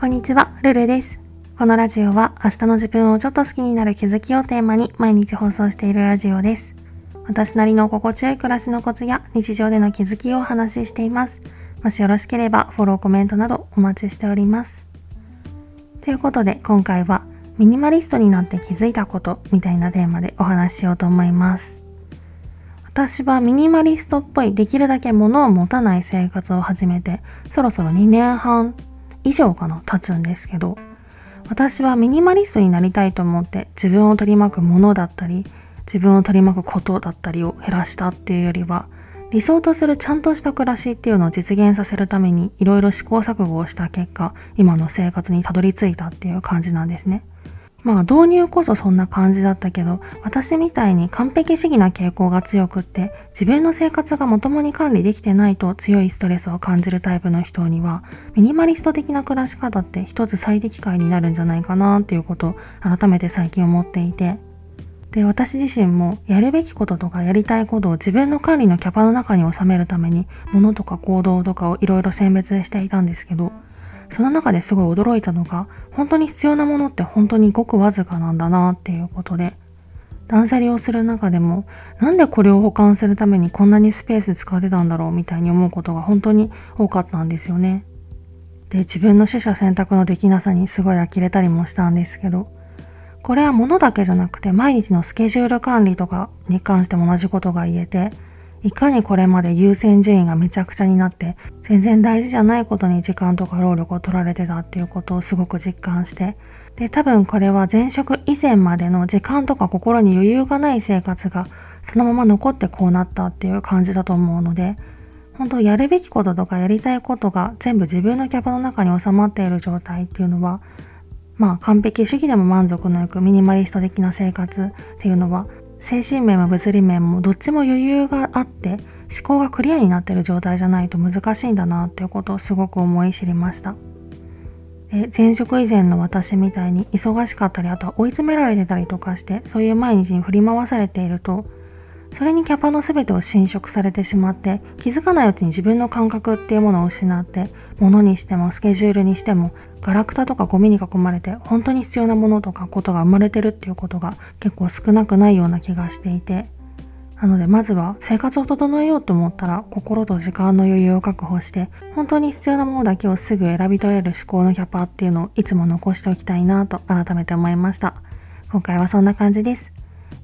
こんにちは、ルルです。このラジオは明日の自分をちょっと好きになる気づきをテーマに毎日放送しているラジオです。私なりの心地よい暮らしのコツや日常での気づきをお話ししています。もしよろしければフォロー、コメントなどお待ちしております。ということで今回はミニマリストになって気づいたことみたいなテーマでお話ししようと思います。私はミニマリストっぽいできるだけ物を持たない生活を始めてそろそろ2年半以上かな経つんですけど私はミニマリストになりたいと思って自分を取り巻くものだったり自分を取り巻くことだったりを減らしたっていうよりは理想とするちゃんとした暮らしっていうのを実現させるためにいろいろ試行錯誤をした結果今の生活にたどり着いたっていう感じなんですね。まあ導入こそそんな感じだったけど、私みたいに完璧主義な傾向が強くって、自分の生活がまともに管理できてないと強いストレスを感じるタイプの人には、ミニマリスト的な暮らし方って一つ最適解になるんじゃないかなっていうことを改めて最近思っていて、で、私自身もやるべきこととかやりたいことを自分の管理のキャパの中に収めるために、物とか行動とかをいろいろ選別していたんですけど、その中ですごい驚いたのが、本当に必要なものって本当にごくわずかなんだなっていうことで、断捨離をする中でも、なんでこれを保管するためにこんなにスペース使ってたんだろうみたいに思うことが本当に多かったんですよね。で、自分の取捨選択のできなさにすごい呆れたりもしたんですけど、これは物だけじゃなくて毎日のスケジュール管理とかに関しても同じことが言えて、いかにこれまで優先順位がめちゃくちゃになって全然大事じゃないことに時間とか労力を取られてたっていうことをすごく実感してで多分これは前職以前までの時間とか心に余裕がない生活がそのまま残ってこうなったっていう感じだと思うので本当やるべきこととかやりたいことが全部自分のキャパの中に収まっている状態っていうのはまあ完璧主義でも満足のいくミニマリスト的な生活っていうのは精神面も物理面もどっちも余裕があって思考がクリアになってる状態じゃないと難しいんだなっていうことをすごく思い知りました。で前職以前の私みたいに忙しかったりあとは追い詰められてたりとかしてそういう毎日に振り回されているとそれにキャパの全てを侵食されてしまって気づかないうちに自分の感覚っていうものを失って物にしてもスケジュールにしてもガラクタとかゴミに囲まれて本当に必要なものとかことが生まれてるっていうことが結構少なくないような気がしていて。なのでまずは生活を整えようと思ったら心と時間の余裕を確保して本当に必要なものだけをすぐ選び取れる思考のキャパっていうのをいつも残しておきたいなと改めて思いました。今回はそんな感じです。